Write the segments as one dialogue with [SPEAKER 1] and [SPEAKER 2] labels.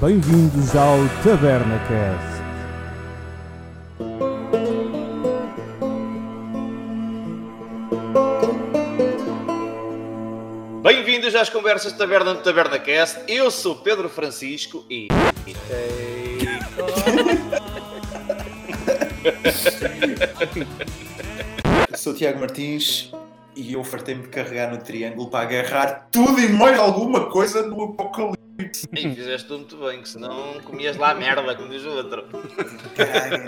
[SPEAKER 1] Bem-vindos ao Taberna Cast.
[SPEAKER 2] Bem-vindos às conversas de taberna do Taberna Cast. Eu sou Pedro Francisco e.
[SPEAKER 3] Sou Tiago Martins e eu fartei-me de carregar no triângulo para agarrar tudo e mais alguma coisa no apocalipse.
[SPEAKER 2] E fizeste tudo muito bem, que senão comias lá a merda, como diz o outro.
[SPEAKER 3] Caralho.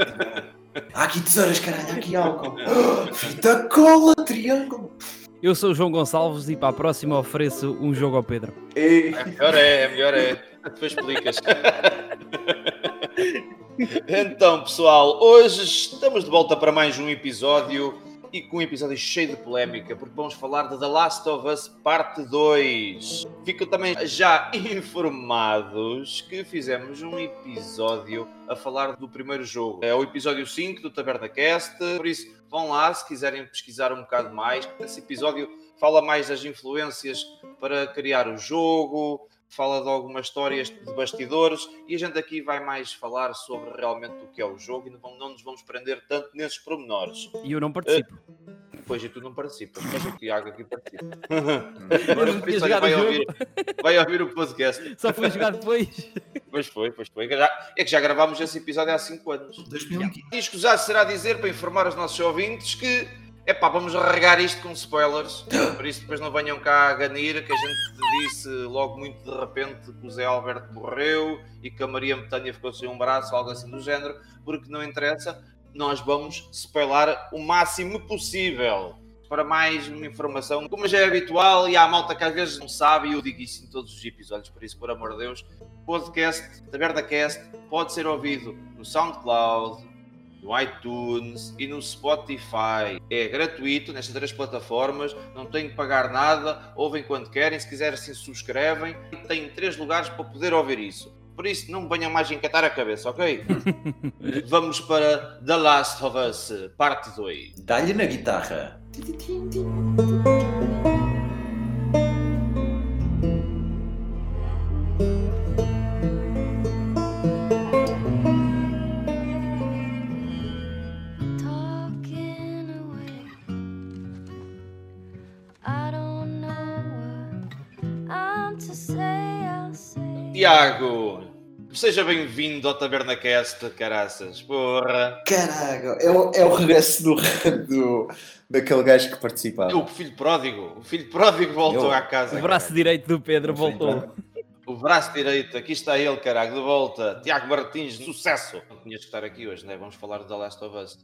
[SPEAKER 3] Há aqui tesouras, caralho, há aqui álcool. Fita cola, triângulo.
[SPEAKER 1] Eu sou o João Gonçalves e para a próxima ofereço um jogo ao Pedro.
[SPEAKER 3] Ei.
[SPEAKER 2] É melhor é, é melhor é. Depois explicas. Então, pessoal, hoje estamos de volta para mais um episódio e com um episódio cheio de polémica, porque vamos falar de The Last of Us Parte 2. Ficam também já informados que fizemos um episódio a falar do primeiro jogo. É o episódio 5 do Taberna Cast, por isso vão lá se quiserem pesquisar um bocado mais. Esse episódio fala mais das influências para criar o jogo, fala de algumas histórias de bastidores e a gente aqui vai mais falar sobre realmente o que é o jogo e não, não nos vamos prender tanto nesses pormenores.
[SPEAKER 1] E eu não participo.
[SPEAKER 2] Pois e tu não participas, mas o Tiago aqui participa. Isso, olha,
[SPEAKER 1] jogar
[SPEAKER 2] vai,
[SPEAKER 1] o
[SPEAKER 2] ouvir, vai ouvir o podcast.
[SPEAKER 1] Só fui jogar depois.
[SPEAKER 2] Pois foi, pois foi. É que já gravámos esse episódio há 5 anos.
[SPEAKER 3] 2015.
[SPEAKER 2] E escusado será dizer para informar os nossos ouvintes que epá, vamos regar isto com spoilers, por isso depois não venham cá a ganir que a gente disse logo muito de repente que o Zé Alberto morreu e que a Maria Betânia ficou sem um braço, algo assim do género, porque não interessa, nós vamos spoiler o máximo possível. Para mais informação, como já é habitual, e há malta que às vezes não sabe, e eu digo isso em todos os episódios, por isso, por amor de Deus, podcast, TabernaCast, pode ser ouvido no SoundCloud, no iTunes e no Spotify. É gratuito nestas três plataformas, não têm que pagar nada, ouvem quando querem, se quiserem se subscrevem e têm três lugares para poder ouvir isso. Por isso, não me venham mais encatar a cabeça, ok? Vamos para The Last of Us, parte 2.
[SPEAKER 3] Dá-lhe na guitarra.
[SPEAKER 2] Tiago, seja bem-vindo ao TabernaCast, caraças. Porra!
[SPEAKER 3] Caralho, é o, é o regresso do, do, daquele gajo que participava.
[SPEAKER 2] O filho pródigo, o filho pródigo voltou
[SPEAKER 3] Eu-
[SPEAKER 2] à casa.
[SPEAKER 1] O braço direito do Pedro voltou.
[SPEAKER 2] O braço direito, aqui está ele, caralho, de volta. Tiago Martins, sucesso. Não tinhas que estar aqui hoje, né? Vamos falar de The Last of Us.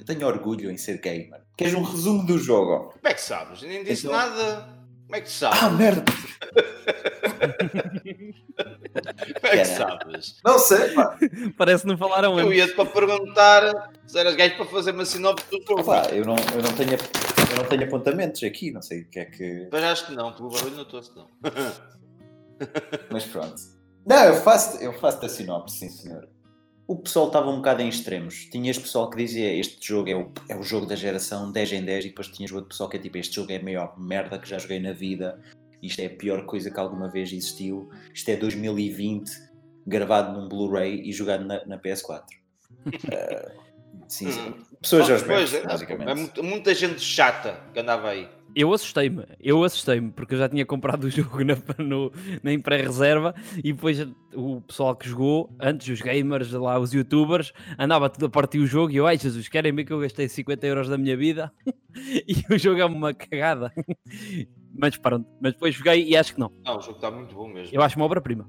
[SPEAKER 3] Eu tenho orgulho em ser gamer. Queres um resumo do jogo?
[SPEAKER 2] Como é que sabes? Nem disse
[SPEAKER 3] Então-
[SPEAKER 2] nada. Como é que sabes?
[SPEAKER 3] Ah, merda!
[SPEAKER 2] Como é que sabes?
[SPEAKER 3] Não sei, pá.
[SPEAKER 1] Parece que não falaram
[SPEAKER 2] Eu ia-te para perguntar se eras gajo para fazer uma sinopse do jogo.
[SPEAKER 3] Pá, eu não, eu, não tenho, eu não tenho apontamentos aqui, não sei o que é que.
[SPEAKER 2] Mas acho que não, pelo barulho notou-se não.
[SPEAKER 3] Mas pronto. Não, eu faço, eu faço a sinopse, sim senhor. O pessoal estava um bocado em extremos. Tinhas pessoal que dizia este jogo é o, é o jogo da geração 10 em 10 e depois tinhas outro pessoal que é tipo este jogo é a maior merda que já joguei na vida. Isto é a pior coisa que alguma vez existiu. Isto é 2020, gravado num Blu-ray e jogado na, na PS4. Ah, sim, sim. Pessoas aos berros,
[SPEAKER 2] é,
[SPEAKER 3] basicamente.
[SPEAKER 2] é muita, gente chata que andava aí.
[SPEAKER 1] Eu assustei-me, eu assustei-me, porque eu já tinha comprado o jogo na, no, na em pré-reserva e depois o pessoal que jogou, antes os gamers, lá os youtubers, andava tudo a partir o jogo e eu, ai Jesus, querem ver que eu gastei 50 euros da minha vida e o jogo é uma cagada. Mas pronto, mas depois joguei e acho que não.
[SPEAKER 2] Não, o jogo está muito bom mesmo.
[SPEAKER 1] Eu acho uma obra-prima.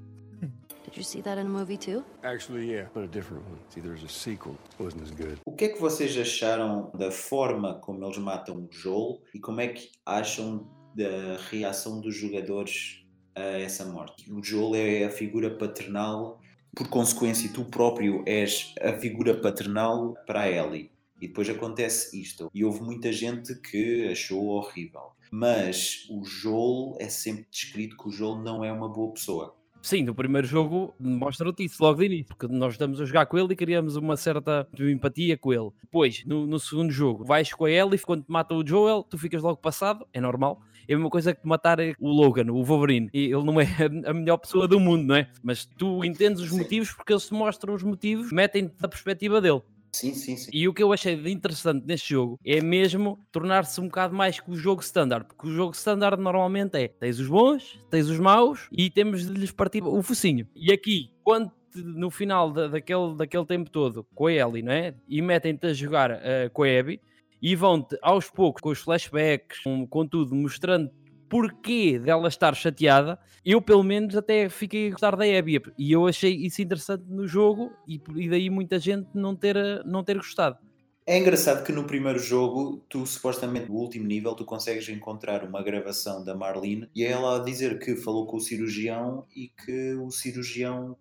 [SPEAKER 4] Did you see that in a movie too?
[SPEAKER 5] Actually, yeah, but a different one. See, there's a sequel. Wasn't as good.
[SPEAKER 3] O que é que vocês acharam da forma como eles matam o Joel e como é que acham da reação dos jogadores a essa morte? O Joel é a figura paternal, por consequência, tu próprio és a figura paternal para a Ellie. E depois acontece isto. E houve muita gente que achou horrível. Mas o Joel é sempre descrito que o Joel não é uma boa pessoa.
[SPEAKER 1] Sim, no primeiro jogo mostra-te isso logo de início, porque nós estamos a jogar com ele e criamos uma certa empatia com ele. Depois, no, no segundo jogo, vais com a Ellie, quando te mata o Joel, tu ficas logo passado, é normal. É a mesma coisa que matar o Logan, o Wolverine. E ele não é a melhor pessoa do mundo, não é? Mas tu entendes os
[SPEAKER 3] Sim.
[SPEAKER 1] motivos porque eles te mostram os motivos, metem-te da perspectiva dele.
[SPEAKER 3] Sim, sim, sim.
[SPEAKER 1] E o que eu achei de interessante neste jogo é mesmo tornar-se um bocado mais que o jogo standard, porque o jogo standard normalmente é tens os bons, tens os maus e temos de lhes partir o focinho. E aqui, quando no final da- daquele, daquele tempo todo com a Ellie, não é? E metem-te a jogar eh, com a Abby e vão-te aos poucos com os flashbacks, com, com tudo, mostrando porquê dela estar chateada, eu pelo menos até fiquei a gostar da Abby e eu achei isso interessante no jogo e, e daí muita gente não ter, não ter gostado.
[SPEAKER 3] É engraçado que no primeiro jogo, tu supostamente no último nível, tu consegues encontrar uma gravação da Marlene e é ela a dizer que falou com o cirurgião e que o cirurgião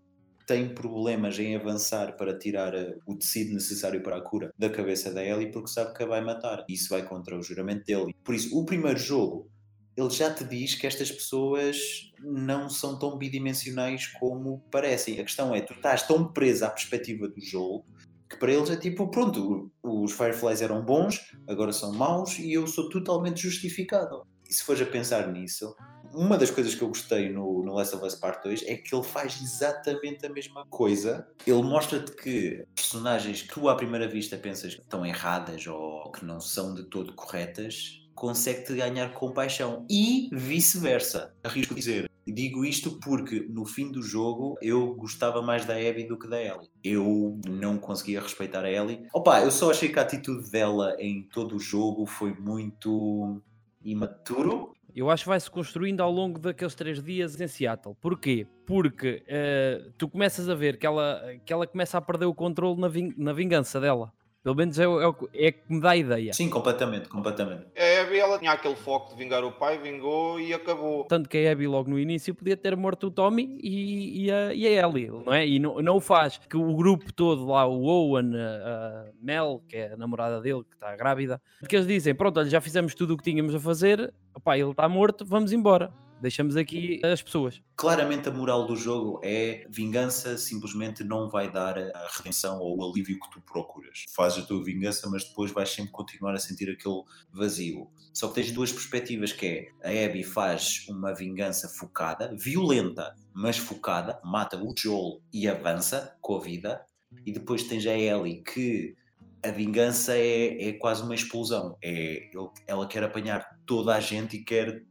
[SPEAKER 3] tem problemas em avançar para tirar eh, o tecido necessário para a cura da cabeça da Ellie porque sabe que a vai matar. Isso vai contra o juramento dele. Por isso, o primeiro jogo, ele já te diz que estas pessoas não são tão bidimensionais como parecem. A questão é, tu estás tão presa à perspectiva do jogo que para eles é tipo, pronto, os Fireflies eram bons, agora são maus e eu sou totalmente justificado. E se fores a pensar nisso, uma das coisas que eu gostei no, no Last of Us Part 2 é que ele faz exatamente a mesma coisa. Ele mostra-te que personagens que tu à primeira vista pensas que estão erradas ou que não são de todo corretas, consegue-te ganhar compaixão e vice-versa. Arrisco dizer. Digo isto porque no fim do jogo eu gostava mais da Abby do que da Ellie. Eu não conseguia respeitar a Ellie. Opa, eu só achei que a atitude dela em todo o jogo foi muito imaturo.
[SPEAKER 1] Eu acho que vai-se construindo ao longo daqueles três dias em Seattle. Porquê? Porque eh, tu começas a ver que ela, que ela começa a perder o controle na, vin- na vingança dela. Pelo menos é, o- é, é que me dá a ideia.
[SPEAKER 3] Sim, completamente, completamente.
[SPEAKER 2] A Abby, ela tinha aquele foco de vingar o pai, vingou e acabou.
[SPEAKER 1] Tanto que a Abby logo no início podia ter morto o Tommy e, e, a, e a Ellie, não é? E não, não o faz. Que o grupo todo lá, o Owen, a, Mel, que é a namorada dele, que está grávida, que eles dizem, pronto, já fizemos tudo o que tínhamos a fazer, opá, ele está morto, vamos embora. Deixamos aqui as pessoas.
[SPEAKER 3] Claramente a moral do jogo é vingança simplesmente não vai dar a redenção ou o alívio que tu procuras. Fazes a tua vingança, mas depois vais sempre continuar a sentir aquele vazio. Só que tens duas perspectivas que é a Abby faz uma vingança focada, violenta, mas focada, mata o Joel e avança com a vida. E depois tens a Ellie que a vingança é, é quase uma explosão. É, ela quer apanhar toda a gente e quer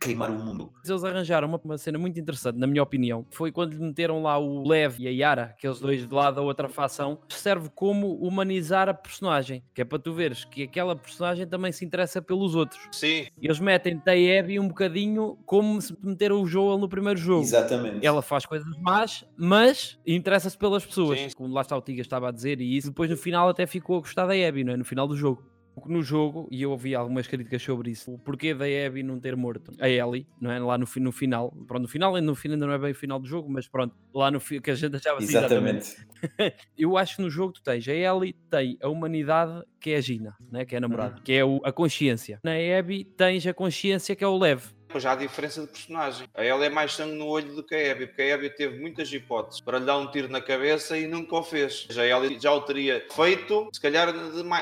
[SPEAKER 3] queimar o mundo.
[SPEAKER 1] Eles arranjaram uma, uma cena muito interessante, na minha opinião. Foi quando lhe meteram lá o Lev e a Yara, aqueles dois de lá da outra facção, serve como humanizar a personagem. Que é para tu veres que aquela personagem também se interessa pelos outros.
[SPEAKER 2] Sim,
[SPEAKER 1] Eles metem-te a Abby um bocadinho como se meteram o Joel no primeiro jogo.
[SPEAKER 3] Exatamente.
[SPEAKER 1] Ela faz coisas más, mas interessa-se pelas pessoas.
[SPEAKER 2] Sim.
[SPEAKER 1] Como lá está o Tiga estava a dizer, e isso depois no final até ficou a gostar da Abby, não é? No final do jogo. No jogo, e eu ouvi algumas críticas sobre isso, o porquê da Abby não ter morto a Ellie, não é? Lá no, no final, pronto, no final, no final ainda não é bem o final do jogo, mas pronto, lá no fi- que a gente achava assim,
[SPEAKER 3] Exatamente.
[SPEAKER 1] eu acho que no jogo tu tens a Ellie, tem a humanidade que é a Gina, né? que é a namorada, que é o- a consciência. Na Abby tens a consciência que é o Lev.
[SPEAKER 2] Pois já há diferença de personagem. A ela é mais sangue no olho do que a Abby, porque a Abby teve muitas hipóteses para lhe dar um tiro na cabeça e nunca o fez. Já ela já o teria feito, se calhar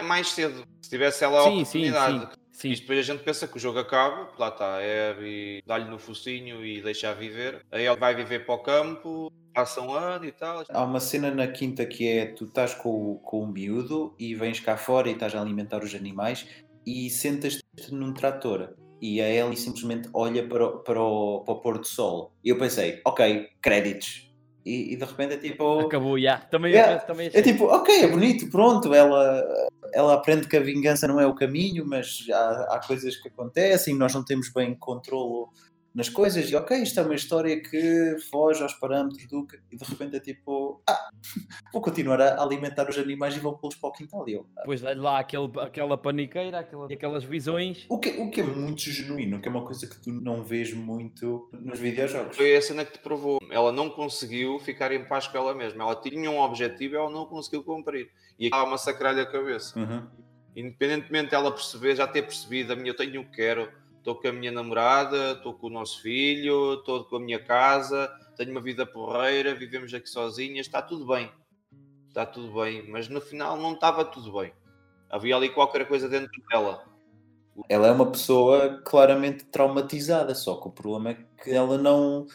[SPEAKER 2] mais cedo, se tivesse ela a
[SPEAKER 1] Sim, sim,
[SPEAKER 2] oportunidade.
[SPEAKER 1] sim. Sim.
[SPEAKER 2] Isto depois a gente pensa que o jogo acaba, lá está, a Abby dá-lhe no focinho e deixa-a viver. Aí ela vai viver para o campo, passa um ano e tal.
[SPEAKER 3] Há uma cena na quinta que é tu estás com, o- com o miúdo e vens cá fora e estás a alimentar os animais e sentas-te num trator e a Ellie simplesmente olha para o, para o, para o pôr do sol. E eu pensei, ok, créditos. E, e de repente é tipo.
[SPEAKER 1] Acabou, já. Também,
[SPEAKER 3] Yeah,
[SPEAKER 1] também
[SPEAKER 3] É tipo, ok, é bonito, pronto, ela, ela aprende que a vingança não é o caminho, mas há, há coisas que acontecem, nós não temos bem controlo nas coisas, e ok, isto é uma história que foge aos parâmetros do que, e de repente é tipo, ah, vou continuar a alimentar os animais e vou pô-los para o quintal. E eu, ah.
[SPEAKER 1] Dá-lhe lá aquele, aquela paniqueira, aquela, e aquelas visões.
[SPEAKER 3] o, que, o que é muito genuíno, que é uma coisa que tu não vês muito nos videojogos.
[SPEAKER 2] Foi a cena que te provou. Ela não conseguiu ficar em paz com ela mesma. Ela tinha um objetivo e ela não conseguiu cumprir. E estava a massacrar-lhe a cabeça.
[SPEAKER 3] Uhum.
[SPEAKER 2] Independentemente dela perceber, já ter percebido, a minha eu tenho o que quero, estou com a minha namorada, estou com o nosso filho, estou com a minha casa, tenho uma vida porreira, vivemos aqui sozinhas, está tudo bem. Está tudo bem, mas no final não estava tudo bem. Havia ali qualquer coisa dentro dela.
[SPEAKER 3] Ela é uma pessoa claramente traumatizada, só que o problema é que ela não.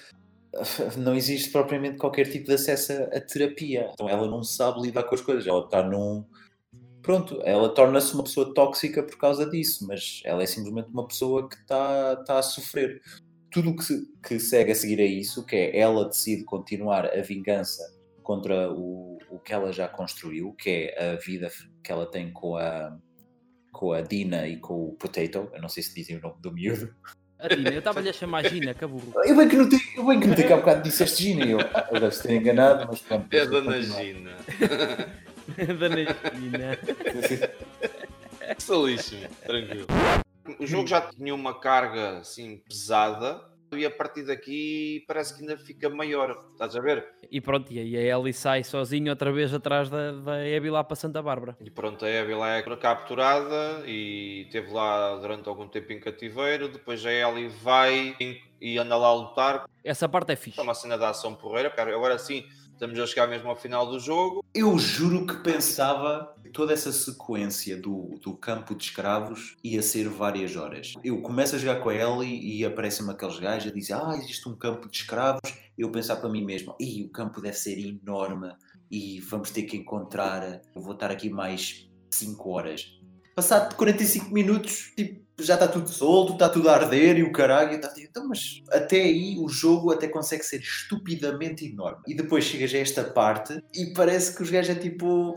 [SPEAKER 3] Não existe propriamente qualquer tipo de acesso a terapia. Então ela não sabe lidar com as coisas. Ela está num. Pronto, ela torna-se uma pessoa tóxica por causa disso, mas ela é simplesmente uma pessoa que está está a sofrer. Tudo o que, que segue a seguir a isso, que é ela decide continuar a vingança contra o, o que ela já construiu, que é a vida que ela tem com a, com a Dina e com o Potato. Eu não sei se dizem o nome do miúdo.
[SPEAKER 1] A Dina, eu estava-lhe a chamar Gina, burro.
[SPEAKER 3] Eu bem que não tenho, eu bem que não que há bocado disseste Gina e eu, eu devo ter enganado, mas pronto.
[SPEAKER 2] É a Dona. Gina.
[SPEAKER 1] Dona Gina.
[SPEAKER 2] Salíssimo, tranquilo. O jogo já tinha uma carga assim pesada e a partir daqui parece que ainda fica maior. Estás a ver?
[SPEAKER 1] E pronto, e aí a Ellie sai sozinho outra vez atrás da, da Abby lá para Santa Bárbara.
[SPEAKER 2] E pronto, a Abby lá é capturada e esteve lá durante algum tempo em cativeiro. Depois a Ellie vai e anda lá a lutar.
[SPEAKER 1] Essa parte é fixe.
[SPEAKER 2] É uma cena de ação porreira. porque Agora sim, estamos a chegar mesmo ao final do jogo.
[SPEAKER 3] Eu juro que pensava que toda essa sequência do, do campo de escravos ia ser várias horas. Eu começo a jogar com a Ellie e aparecem-me aqueles gajos a dizer ah, existe um campo de escravos. Eu pensar para mim mesmo, Ih, o campo deve ser enorme e vamos ter que encontrar, eu vou estar aqui mais 5 horas. Passado 45 minutos, tipo, já está tudo solto, está tudo a arder e o caralho, está tipo, então, mas até aí o jogo até consegue ser estupidamente enorme. E depois chegas a esta parte e parece que os gajos é tipo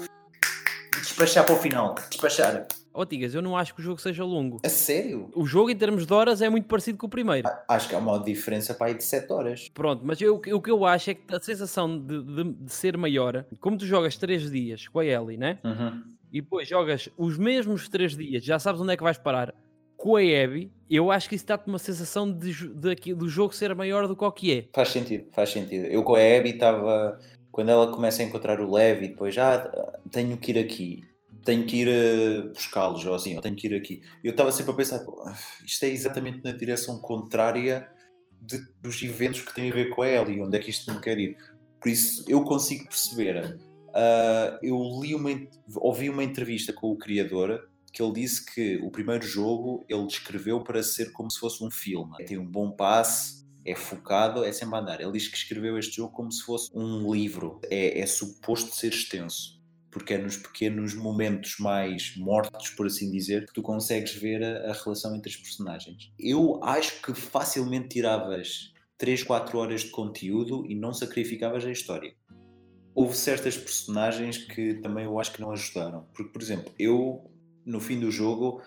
[SPEAKER 3] despachar para o final, despachar.
[SPEAKER 1] Ó Tigas, eu não acho que o jogo seja longo.
[SPEAKER 3] A sério?
[SPEAKER 1] O jogo, em termos de horas, é muito parecido com o primeiro.
[SPEAKER 3] Acho que há uma diferença para aí de 7 horas.
[SPEAKER 1] Pronto, mas eu- o que eu acho é que a sensação de, de- de ser maior, como tu jogas 3 dias com a Ellie, né?
[SPEAKER 3] Uhum.
[SPEAKER 1] E depois jogas os mesmos 3 dias, já sabes onde é que vais parar, com a Abby, eu acho que isso dá-te uma sensação de, de aqui- do jogo ser maior do que o que é.
[SPEAKER 3] Faz sentido, faz sentido. Eu com a Abby estava. Quando ela começa a encontrar o Levi, depois já tenho que ir aqui, tenho que ir eh, assim, eu tenho que ir aqui. Eu estava sempre a pensar, "Pô, isto é exatamente na direção contrária de- dos eventos que têm a ver com a Ellie, onde é que isto me quer ir. Por isso eu consigo perceber. Ah, eu li uma, ouvi uma entrevista com o criador que ele disse que o primeiro jogo ele descreveu para ser como se fosse um filme. Tem um bom passe, é focado, é sempre a andar. Ele diz que escreveu este jogo como se fosse um livro. É, é suposto ser extenso. Porque é nos pequenos momentos mais mortos, por assim dizer, que tu consegues ver a, a relação entre os personagens. Eu acho que facilmente tiravas 3, 4 horas de conteúdo e não sacrificavas a história. Houve certas personagens que também eu acho que não ajudaram. Porque, por exemplo, eu, no fim do jogo,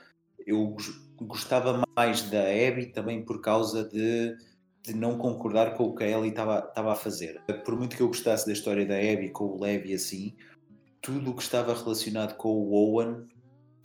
[SPEAKER 3] eu gos- gostava mais da Abby também por causa de, de não concordar com o que a Ellie estava a fazer. Por muito que eu gostasse da história da Abby com o Levi assim, tudo o que estava relacionado com o Owen,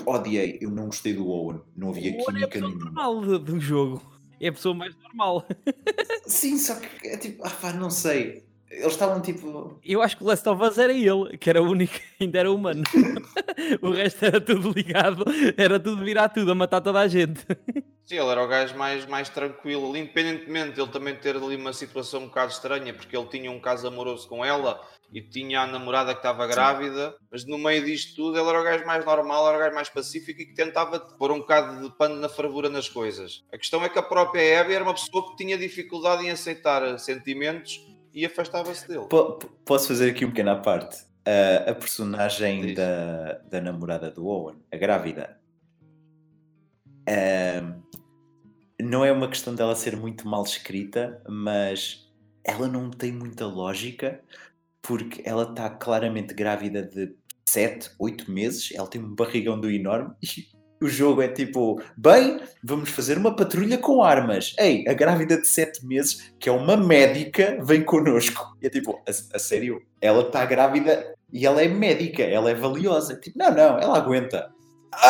[SPEAKER 3] odiei. Eu não gostei do Owen. Não havia
[SPEAKER 1] O é a
[SPEAKER 3] química
[SPEAKER 1] pessoa
[SPEAKER 3] nenhuma.
[SPEAKER 1] normal do jogo. É a pessoa mais normal.
[SPEAKER 3] Sim, só que é tipo, ah pá, não sei. Eles estavam tipo.
[SPEAKER 1] Eu acho que o Last of Us era ele, que era o único que ainda era humano. o resto era tudo ligado, era tudo virar tudo, a matar toda a gente.
[SPEAKER 2] Sim, ele era o gajo mais, mais tranquilo, independentemente de ele também ter ali uma situação um bocado estranha, porque ele tinha um caso amoroso com ela e tinha a namorada que estava grávida, mas no meio disto tudo ele era o gajo mais normal, era o gajo mais pacífico e que tentava pôr um bocado de pano na fervura nas coisas. A questão é que a própria Abby era uma pessoa que tinha dificuldade em aceitar sentimentos e afastava-se dele.
[SPEAKER 3] Po- Posso fazer aqui um pequeno à parte? Ah, a personagem
[SPEAKER 2] Diz.
[SPEAKER 3] da, da namorada do Owen, a grávida, ah, não é uma questão dela ser muito mal escrita, mas ela não tem muita lógica porque ela está claramente grávida de 7, 8 meses, ela tem um barrigão do enorme e o jogo é tipo, bem, vamos fazer uma patrulha com armas. Ei, a grávida de 7 meses, que é uma médica, vem connosco. E é tipo, a, a sério, ela está grávida e ela é médica, ela é valiosa. Tipo, não, não, ela aguenta. Ah,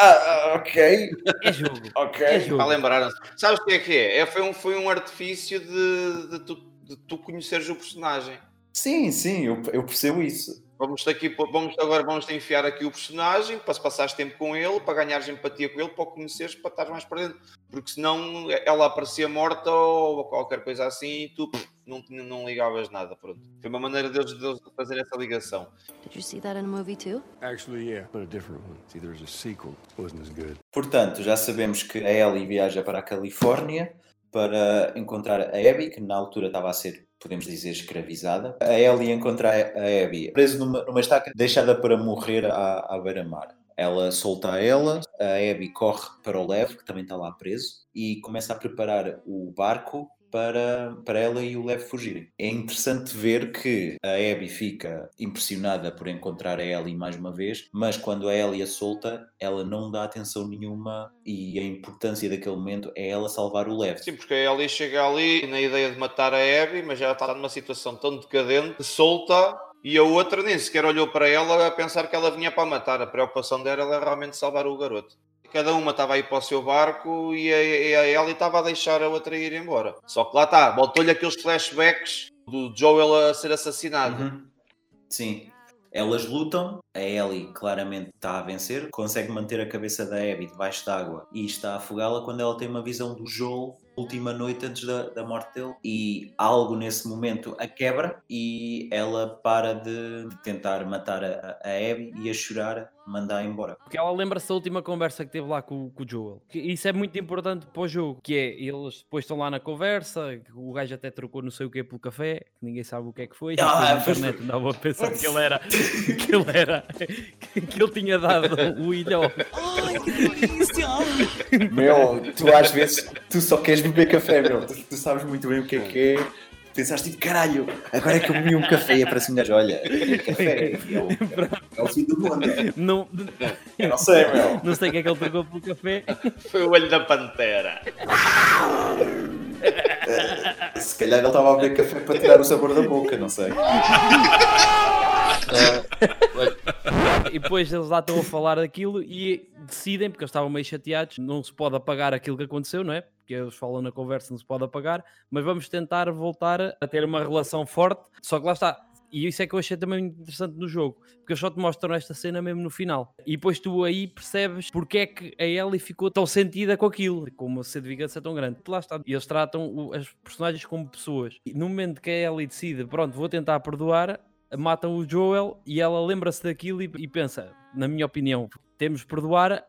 [SPEAKER 3] ah, ah, ok,
[SPEAKER 1] É jogo.
[SPEAKER 3] ok.
[SPEAKER 1] É jogo.
[SPEAKER 2] Para lembrar, sabes o que é que é? é foi, um, foi um artifício de, de, tu, de tu conheceres o personagem.
[SPEAKER 3] Sim, sim, eu, eu percebo isso.
[SPEAKER 2] Vamos aqui, vamos, agora vamos te enfiar aqui o personagem para se passares tempo com ele, para ganhares empatia com ele, para o conheceres, para estar mais para dentro. Porque senão ela aparecia morta ou qualquer coisa assim e tu não, não ligavas nada. Pronto. Foi uma maneira deles, deles fazer essa ligação.
[SPEAKER 4] Did you see that in a movie too?
[SPEAKER 5] Actually, yeah, but a different one. See, there's a sequel. Wasn't as good.
[SPEAKER 3] Portanto, já sabemos que a Ellie viaja para a Califórnia para encontrar a Abby, que na altura estava a ser, podemos dizer, escravizada. A Ellie encontra a Abby preso numa, numa estaca, deixada para morrer à, à beira-mar. Ela solta a ela, a Abby corre para o Lev, que também está lá preso, e começa a preparar o barco para, para ela e o Lev fugirem. É interessante ver que a Abby fica impressionada por encontrar a Ellie mais uma vez, mas quando a Ellie a solta, ela não dá atenção nenhuma e a importância daquele momento é ela salvar o Lev.
[SPEAKER 2] Sim, porque a Ellie chega ali na ideia de matar a Abby, mas já está numa situação tão decadente, solta e a outra nem sequer olhou para ela a pensar que ela vinha para matar. A preocupação dela era realmente salvar o garoto. Cada uma estava aí para o seu barco e a, e a Ellie estava a deixar a outra ir embora. Só que lá está, voltou-lhe aqueles flashbacks do Joel a ser assassinado.
[SPEAKER 3] Uhum. Sim. Elas lutam, a Ellie claramente está a vencer, consegue manter a cabeça da Abby debaixo d'água e está a afogá-la quando ela tem uma visão do Joel última noite antes da, da morte dele e algo nesse momento a quebra e ela para de, de tentar matar a, a Abby e a chorar manda-a embora.
[SPEAKER 1] Porque ela lembra-se da última conversa que teve lá com, com o Joel. Que isso é muito importante para o jogo, que é, eles depois estão lá na conversa, que o gajo até trocou não sei o que pelo café, que ninguém sabe o que é que foi, e
[SPEAKER 3] Ah,
[SPEAKER 1] depois na
[SPEAKER 3] pois
[SPEAKER 1] internet andava a pensar que ele era, que ele era, que ele tinha dado o ilhão.
[SPEAKER 3] Meu, tu às vezes tu só queres beber café, meu. Tu, tu sabes muito bem o que é que é. Pensaste tipo, caralho, agora é que eu bebi um café e aparece gajo, olha, café, é o, é o fim do mundo.
[SPEAKER 1] Não,
[SPEAKER 3] Eu não sei, meu.
[SPEAKER 1] não sei o que é que ele trocou pelo café.
[SPEAKER 2] Foi o olho da pantera.
[SPEAKER 3] Se calhar ele estava a beber café para tirar o sabor da boca, não sei.
[SPEAKER 1] E depois eles lá estão a falar daquilo e decidem, porque eles estavam meio chateados, não se pode apagar aquilo que aconteceu, não é? Porque eles falam na conversa, não se pode apagar, mas vamos tentar voltar a ter uma relação forte. Só que lá está. E isso é que eu achei também interessante no jogo, porque eles só te mostram esta cena mesmo no final. E depois tu aí percebes porque é que a Ellie ficou tão sentida com aquilo, com uma sede de vingança tão grande. Lá está. E eles tratam as personagens como pessoas. E no momento que a Ellie decide, pronto, vou tentar perdoar, matam o Joel e ela lembra-se daquilo e, e pensa, na minha opinião, temos de perdoar,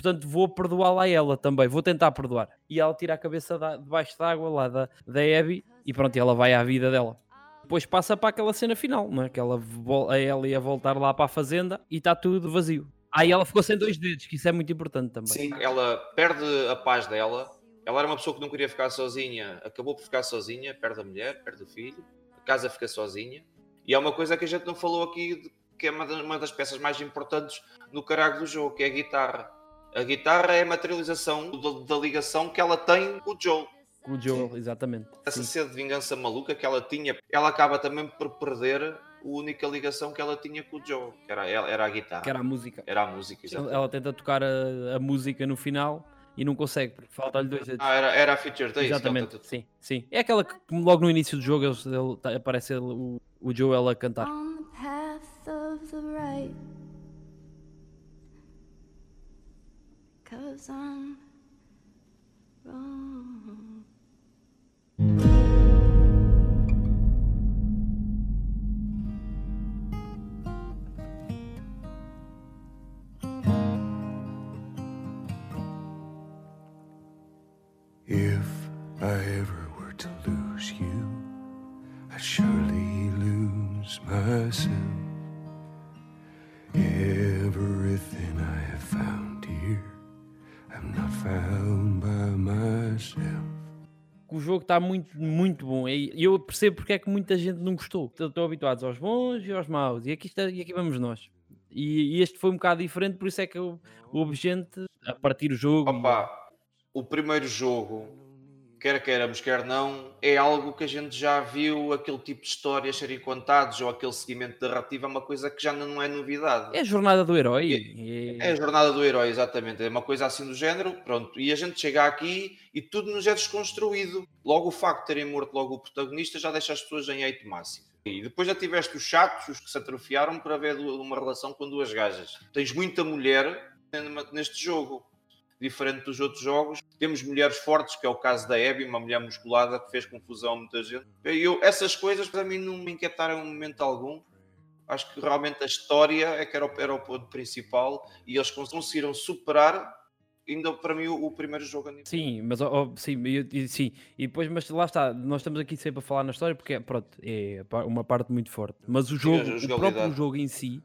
[SPEAKER 1] portanto vou perdoá-la a ela também, vou tentar perdoar. E ela tira a cabeça da, debaixo d'água lá da, da Abby e pronto, ela vai à vida dela. Depois passa para aquela cena final, não é? Que ela, a ela ia voltar lá para a fazenda e está tudo vazio. Aí ela ficou sem dois dedos, que isso é muito importante também.
[SPEAKER 3] Sim.
[SPEAKER 2] Ela perde a paz dela. Ela era uma pessoa que não queria ficar sozinha, acabou por ficar sozinha, perde a mulher, perde o filho, a casa fica sozinha. E é uma coisa que a gente não falou aqui, que é uma das peças mais importantes no caralho do jogo, que é a guitarra. A guitarra é a materialização da, da ligação que ela tem com o Joe.
[SPEAKER 1] Com o Joel, exatamente.
[SPEAKER 2] Essa
[SPEAKER 1] Sim.
[SPEAKER 2] sede de vingança maluca que ela tinha, ela acaba também por perder a única ligação que ela tinha com o Joe, que era, era a guitarra.
[SPEAKER 1] Que era a música.
[SPEAKER 2] Era a música,
[SPEAKER 1] Ela,
[SPEAKER 2] exatamente.
[SPEAKER 1] ela tenta tocar a, a música no final e não consegue, porque falta-lhe dois dedos.
[SPEAKER 2] Ah, era, era a feature que ela
[SPEAKER 1] Exatamente, sim, sim. É aquela que logo no início do jogo eles- ele, tá- aparece ele- o, o Joel a cantar.
[SPEAKER 4] On the path of the right. Cause I'm wrong.
[SPEAKER 5] If I ever were to lose you, I'd surely lose myself. Found by myself.
[SPEAKER 1] O jogo está muito, muito bom. E eu percebo porque é que muita gente não gostou. Estão habituados aos bons e aos maus. E aqui, está, e aqui vamos nós. E, e este foi um bocado diferente, por isso é que eu- houve gente a partir o jogo. e-
[SPEAKER 2] Opa, o primeiro jogo, quer queiramos, quer não, é algo que a gente já viu aquele tipo de histórias serem contados ou aquele seguimento de narrativa, é uma coisa que já não é novidade.
[SPEAKER 1] É a jornada do herói.
[SPEAKER 2] É a jornada do herói, exatamente. É uma coisa assim do género, pronto. E a gente chega aqui e tudo nos é desconstruído. Logo o facto de terem morto logo o protagonista já deixa as pessoas em hate máximo. E depois já tiveste os chatos, os que se atrofiaram por haver du- uma relação com duas gajas. Tens muita mulher neste jogo. Diferente dos outros jogos, temos mulheres fortes, que é o caso da Abby, uma mulher musculada que fez confusão a muita gente. Eu, essas coisas para mim não me inquietaram em momento algum. Acho que realmente a história é que era o, era o ponto principal e eles conseguiram superar ainda para mim o, o primeiro jogo a.
[SPEAKER 1] Sim, mas ó, sim, e, e- sim, e depois, mas lá está, nós estamos aqui sempre a falar na história porque pronto, é uma parte muito forte. Mas o
[SPEAKER 2] Sim,
[SPEAKER 1] jogo, o próprio jogo em si,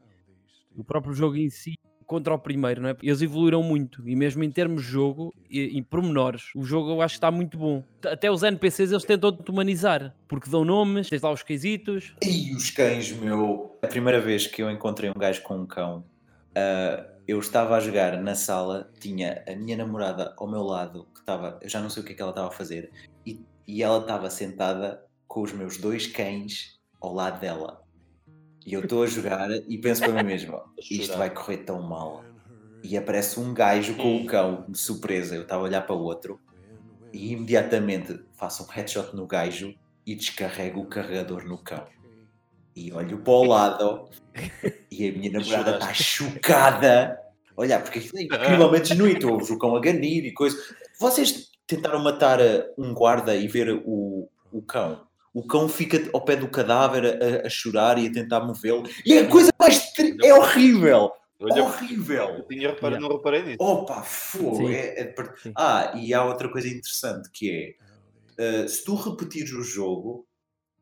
[SPEAKER 1] o próprio jogo em si, contra o primeiro, não é? Eles evoluíram muito e mesmo em termos de jogo e em pormenores, o jogo eu acho que está muito bom. Até os NPCs eles tentam te humanizar, porque dão nomes, tens lá os quesitos.
[SPEAKER 3] E os cães, meu. A primeira vez que eu encontrei um gajo com um cão, ah, eu estava a jogar na sala, tinha a minha namorada ao meu lado, que estava, eu já não sei o que é que ela estava a fazer, e, e ela estava sentada com os meus dois cães ao lado dela. E eu estou a jogar e penso para mim mesmo: isto vai correr tão mal. E aparece um gajo com o cão de surpresa. Eu estava a olhar para o outro e imediatamente faço um headshot no gajo e descarrego o carregador no cão. E olho para o lado e a minha namorada está chocada. Olha, porque aquilo é incrivelmente genuíno. Estou a ver o cão a ganir e coisa. Vocês tentaram matar eh, um guarda e ver o, o cão? O cão fica ao pé do cadáver a, a chorar e a tentar movê-lo. E a coisa mais. tri- É horrível!
[SPEAKER 2] Olha,
[SPEAKER 3] Horrível!
[SPEAKER 2] eu tinha reparado, não reparei nisso.
[SPEAKER 3] Opa, fogo! É, é. Ah, e há outra coisa interessante que é uh, se tu repetires o jogo,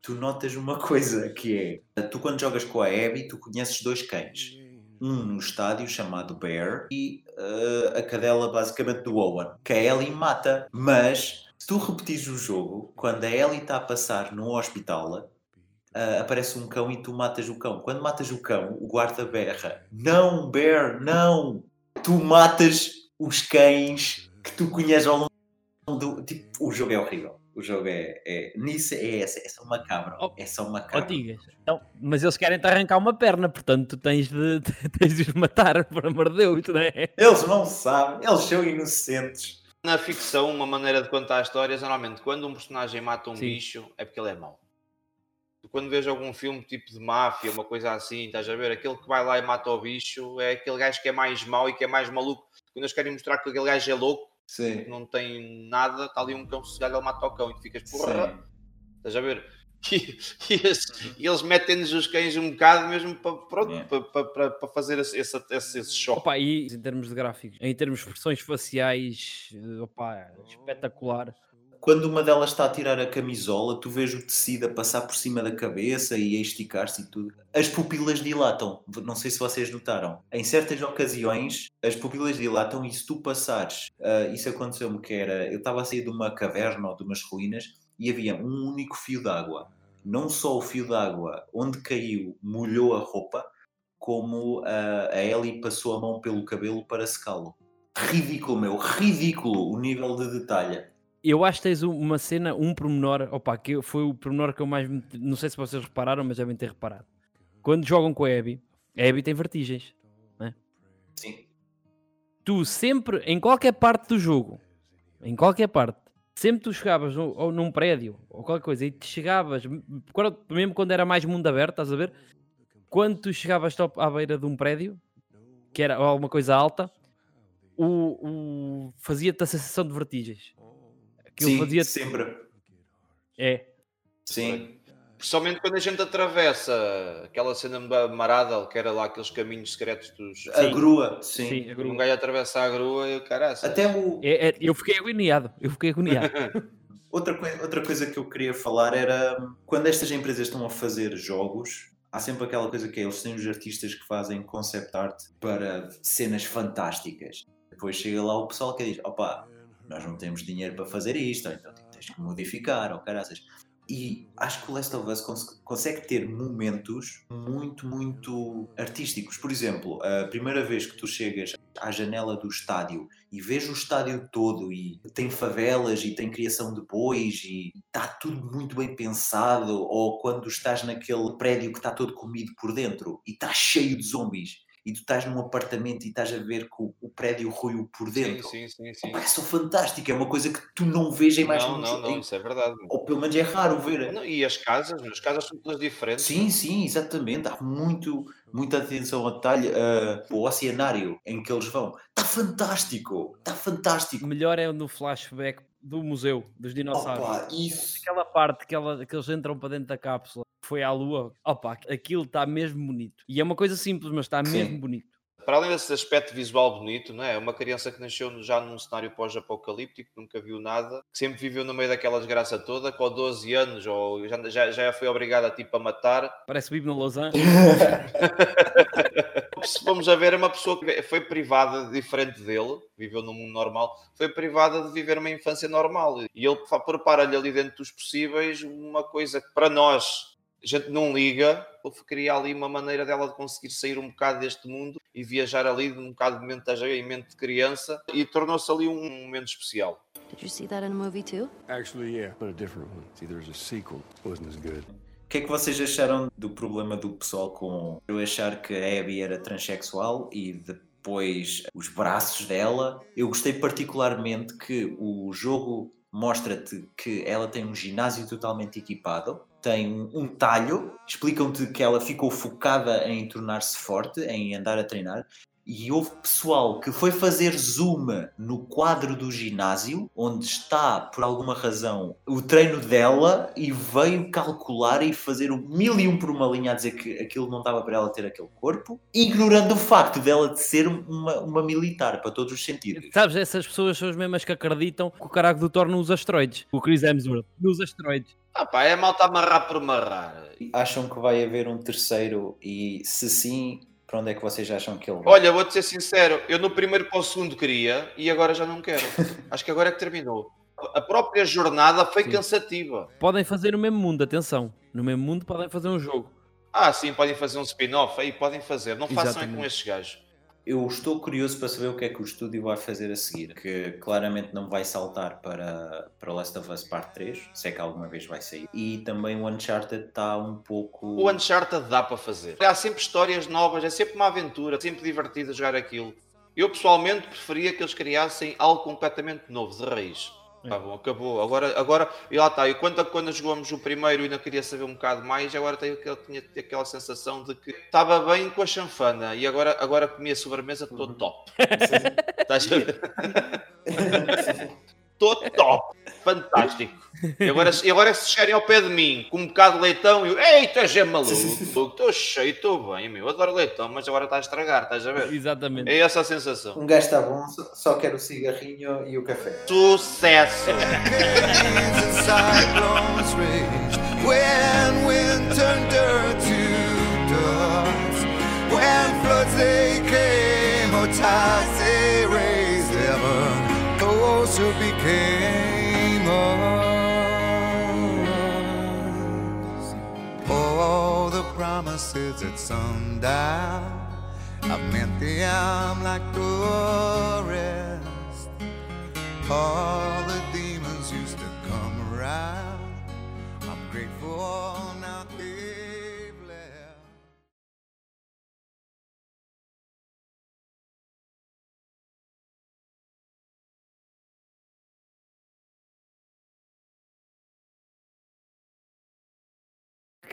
[SPEAKER 3] tu notas uma coisa que é uh, tu quando jogas com a Abby, tu conheces dois cães. Um no estádio chamado Bear e uh, a cadela basicamente do Owen, que a Ellie mata. Mas se tu repetires o jogo, quando a Ellie está a passar no hospital, ah, aparece um cão e tu matas o cão. Quando matas o cão, o guarda berra: Não, Bear, não! Tu matas os cães que tu conheces ao longo do. Tipo, o jogo é horrível. O jogo é. é... Nisso é essa. É só uma cabra.
[SPEAKER 1] Oh,
[SPEAKER 3] É só uma.
[SPEAKER 1] Tigas, então, mas eles querem te arrancar uma perna, portanto tu tens de, tens de os matar, por amor de Deus, não é?
[SPEAKER 3] Eles não sabem, eles são inocentes.
[SPEAKER 2] Na ficção, uma maneira de contar histórias, normalmente, quando um personagem mata um
[SPEAKER 1] Sim.
[SPEAKER 2] bicho, é porque ele é mau. Quando vês algum filme tipo de máfia, uma coisa assim, estás a ver? Aquele que vai lá e mata o bicho é aquele gajo que é mais mau e que é mais maluco. Quando eles querem mostrar que aquele gajo é louco,
[SPEAKER 3] Sim.
[SPEAKER 2] que não tem nada, está ali um cão sossegado, ele mata o cão e tu ficas, porra,
[SPEAKER 3] Sim.
[SPEAKER 2] estás a ver? E, e e eles metem-nos os cães um bocado mesmo para, pronto,
[SPEAKER 3] Yeah.
[SPEAKER 2] para, para, para- fazer esse, esse, esse, choque.
[SPEAKER 1] Opa, e em termos de gráficos, em termos de expressões faciais, eh, opa, espetacular.
[SPEAKER 3] Quando uma delas está a tirar a camisola, tu vês o tecido a passar por cima da cabeça e a esticar-se e tudo. As pupilas dilatam. Não sei se vocês notaram. Em certas ocasiões, as pupilas dilatam e se tu passares... ah, isso aconteceu-me que era... Eu estava a sair de uma caverna ou de umas ruínas e havia um único fio d'água. Não só o fio d'água onde caiu molhou a roupa, como ah, a Ellie passou a mão pelo cabelo para secá-lo. Ridículo, meu. Ridículo o nível de detalhe.
[SPEAKER 1] Eu acho que tens um- uma cena, um pormenor, opa, que foi o pormenor que eu mais. Não sei se vocês repararam, mas devem ter reparado. Quando jogam com a Abby, a Abby tem vertigens.
[SPEAKER 3] Sim.
[SPEAKER 1] Tu sempre, em qualquer parte do jogo, em qualquer parte, sempre tu chegavas no- ou num prédio ou qualquer coisa e te chegavas, mesmo quando era mais mundo aberto, estás a ver? Quando tu chegavas à beira de um prédio, que era alguma coisa alta, o, o- fazia-te a sensação de vertigens. Aquilo
[SPEAKER 3] Sim,
[SPEAKER 1] fazia
[SPEAKER 3] sempre.
[SPEAKER 1] É.
[SPEAKER 3] Sim.
[SPEAKER 2] Principalmente quando a gente atravessa aquela cena ma- marada, que era lá aqueles caminhos secretos dos.
[SPEAKER 3] A grua, sim.
[SPEAKER 1] Sim, a
[SPEAKER 2] Quando um
[SPEAKER 1] grua.
[SPEAKER 2] gajo atravessa a grua e o caraças.
[SPEAKER 3] Até o...
[SPEAKER 1] É- é- eu fiquei agoniado. Eu fiquei agoniado.
[SPEAKER 3] outra, coi- outra coisa que eu queria falar era quando estas empresas estão a fazer jogos, há sempre aquela coisa que é, eles têm os artistas que fazem concept art para cenas fantásticas. Depois chega lá o pessoal que diz: opa, nós não temos dinheiro para fazer isto, ou então tens que modificar, ou caraças. E acho que o Last of Us cons- consegue ter momentos muito, muito artísticos. Por exemplo, a primeira vez que tu chegas à janela do estádio e vês o estádio todo e tem favelas e tem criação de bois e está tudo muito bem pensado, ou quando estás naquele prédio que está todo comido por dentro e está cheio de zombies e tu estás num apartamento e estás a ver que o, o prédio ruiu por
[SPEAKER 2] Sim,
[SPEAKER 3] dentro.
[SPEAKER 2] sim, sim, sim.
[SPEAKER 3] É só fantástico, é uma coisa que tu não vês em mais
[SPEAKER 2] Não, não, não, isso é verdade.
[SPEAKER 3] Ou pelo menos é raro ver.
[SPEAKER 2] Não, E as casas, as casas são todas diferentes.
[SPEAKER 3] Sim, sim, exatamente. Há muito, muita atenção ao detalhe. Ah, o oceanário em que eles vão está fantástico, está fantástico.
[SPEAKER 1] Melhor é no flashback do museu dos dinossauros.
[SPEAKER 3] Opa, isso.
[SPEAKER 1] Aquela parte que, ela- que eles entram para dentro da cápsula, que foi à lua, opa, aquilo está mesmo bonito. E é uma coisa simples, mas está
[SPEAKER 3] Sim.
[SPEAKER 1] mesmo bonito.
[SPEAKER 2] Para além desse aspecto visual bonito, não é? Uma criança que nasceu já num cenário pós-apocalíptico, nunca viu nada, que sempre viveu no meio daquela desgraça toda, com 12 anos, ou já, já, já foi obrigada tipo, a matar.
[SPEAKER 1] Parece que vive
[SPEAKER 2] Se formos a ver, é uma pessoa que foi privada, diferente dele, viveu num mundo normal, foi privada de viver uma infância normal. E ele prepara-lhe ali dentro dos possíveis uma coisa que para nós a gente não liga, ele cria ali uma maneira dela de conseguir sair um bocado deste mundo e viajar ali de um bocado de mente de em mente de criança e tornou-se ali um momento especial.
[SPEAKER 4] Did you see that in a movie too?
[SPEAKER 5] Actually, yeah, but a different one. See, there's a sequel. Wasn't as good.
[SPEAKER 3] Que é que vocês acharam do problema do pessoal com eu achar que a Abby era transexual e depois os braços dela? Eu gostei particularmente que o jogo mostra-te que ela tem um ginásio totalmente equipado, tem um talho, explicam-te que ela ficou focada em tornar-se forte, em andar a treinar. E houve pessoal que foi fazer zoom no quadro do ginásio, onde está, por alguma razão, o treino dela e veio calcular e fazer o mil e um por uma linha a dizer que aquilo não dava para ela ter aquele corpo, ignorando o facto dela de ser uma, uma militar, para todos os sentidos.
[SPEAKER 1] Sabes, essas pessoas são as mesmas que acreditam que o caraco do Thor não usa asteroides. O Chris Hemsworth não usa asteroides.
[SPEAKER 2] Ah pá, é malta amarrar por amarrar.
[SPEAKER 3] Acham que vai haver um terceiro e, se sim, para onde é que vocês acham que ele vai?
[SPEAKER 2] Olha, vou-te ser sincero, eu no primeiro para o segundo queria e agora já não quero. Acho que agora é que terminou. A própria jornada foi
[SPEAKER 1] Sim.
[SPEAKER 2] cansativa.
[SPEAKER 1] Podem fazer no mesmo mundo, atenção. No mesmo mundo podem fazer um jogo.
[SPEAKER 2] Ah, sim, podem fazer um spin-off, aí podem fazer. Não façam é com
[SPEAKER 1] Exatamente.
[SPEAKER 2] estes gajos.
[SPEAKER 3] Eu estou curioso para saber o que é que o estúdio vai fazer a seguir, que claramente não vai saltar para, para Last of Us Part 3, se é que alguma vez vai sair. E também o Uncharted está um pouco...
[SPEAKER 2] O Uncharted dá para fazer. Há sempre histórias novas, é sempre uma aventura, sempre divertido jogar aquilo. Eu pessoalmente preferia que eles criassem algo completamente novo, de raiz. Tá bom, acabou. Agora, agora e lá está. E quando, quando jogamos o primeiro e ainda queria saber um bocado mais, agora tenho, aquele- tinha aquela sensação de que estava bem com a chanfana e agora, agora comi a sobremesa, estou top. Estás a ver? Estou top. Fantástico. E agora, e agora se chegarem ao pé de mim com um bocado de leitão, eu, ei, tu és é maluco. Estou cheio, estou bem, meu. Adoro leitão, mas agora está a estragar, estás a ver?
[SPEAKER 1] Exatamente.
[SPEAKER 2] É essa a sensação.
[SPEAKER 3] Um gajo está bom, só, só quer o cigarrinho e o café.
[SPEAKER 2] Sucesso!
[SPEAKER 6] when wind turned dirt to dust when floods they came or tides they heaven who became us all the promises at sundown I've meant the I'm like tourists all the demons used to come around. I'm grateful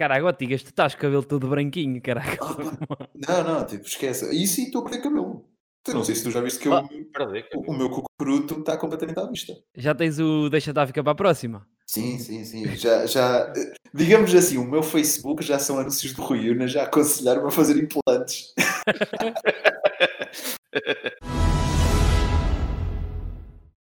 [SPEAKER 1] Caraca, ó, Tigas, tu estás com o cabelo todo branquinho, caraca.
[SPEAKER 7] Não, não, tipo, esquece. E estou a perder cabelo. Eu não sei se tu já viste que eu-
[SPEAKER 2] Ah, Perdi,
[SPEAKER 7] o, o meu cucuruto está completamente à vista.
[SPEAKER 1] Já tens o Deixa a ficar para a próxima.
[SPEAKER 7] Sim, sim, sim. Já, já, eh, digamos assim, o meu Facebook já são anúncios do Rui Una já aconselharam-me a fazer implantes.